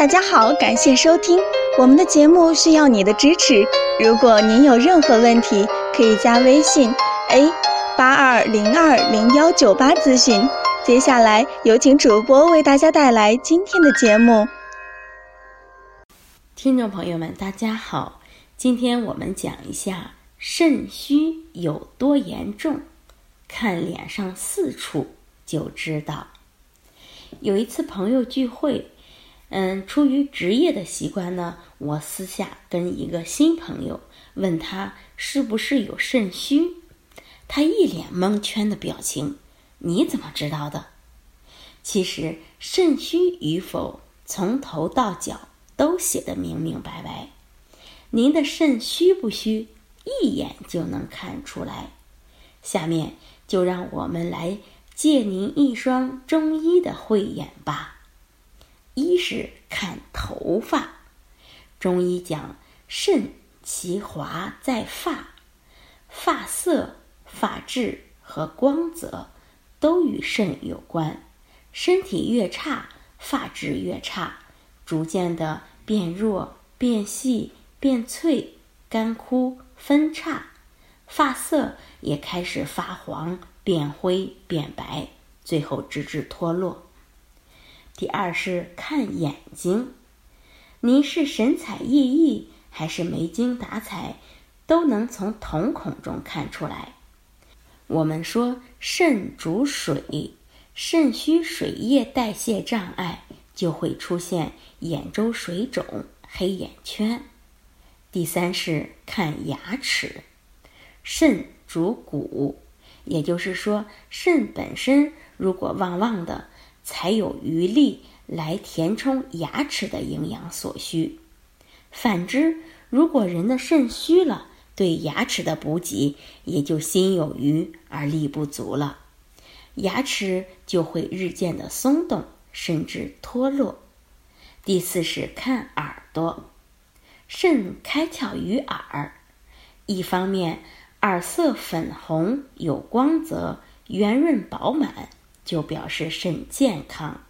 大家好，感谢收听我们的节目，需要你的支持。如果您有任何问题，可以加微信 a 八二零二零幺九八咨询。接下来有请主播为大家带来今天的节目。听众朋友们，大家好，今天我们讲一下肾虚有多严重，看脸上四处就知道。有一次朋友聚会。嗯，出于职业的习惯呢，我私下跟一个新朋友问他是不是有肾虚，他一脸蒙圈的表情。你怎么知道的？其实肾虚与否，从头到脚都写的明明白白。您的肾虚不虚，一眼就能看出来。下面就让我们来借您一双中医的慧眼吧。一是看头发，中医讲肾其华在发，发色、发质和光泽都与肾有关。身体越差，发质越差，逐渐的变弱、变细、变脆、干枯、分叉，发色也开始发黄、变灰、变白，最后直至脱落。第二是看眼睛，您是神采奕奕还是没精打采，都能从瞳孔中看出来。我们说肾主水，肾虚水液代谢障碍，就会出现眼周水肿、黑眼圈。第三是看牙齿，肾主骨，也就是说肾本身如果旺旺的。才有余力来填充牙齿的营养所需。反之，如果人的肾虚了，对牙齿的补给也就心有余而力不足了，牙齿就会日渐的松动，甚至脱落。第四是看耳朵，肾开窍于耳，一方面耳色粉红有光泽，圆润饱满。就表示肾健康，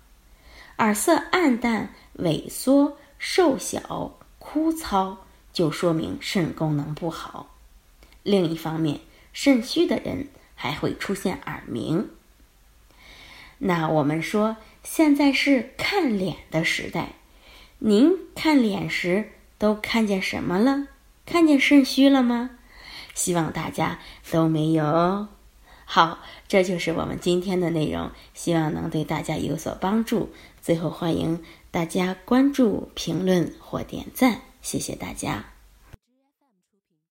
耳色暗淡、萎缩、瘦小、枯糙，就说明肾功能不好。另一方面，肾虚的人还会出现耳鸣。那我们说，现在是看脸的时代，您看脸时都看见什么了？看见肾虚了吗？希望大家都没有哦。好，这就是我们今天的内容，希望能对大家有所帮助。最后，欢迎大家关注、评论或点赞，谢谢大家。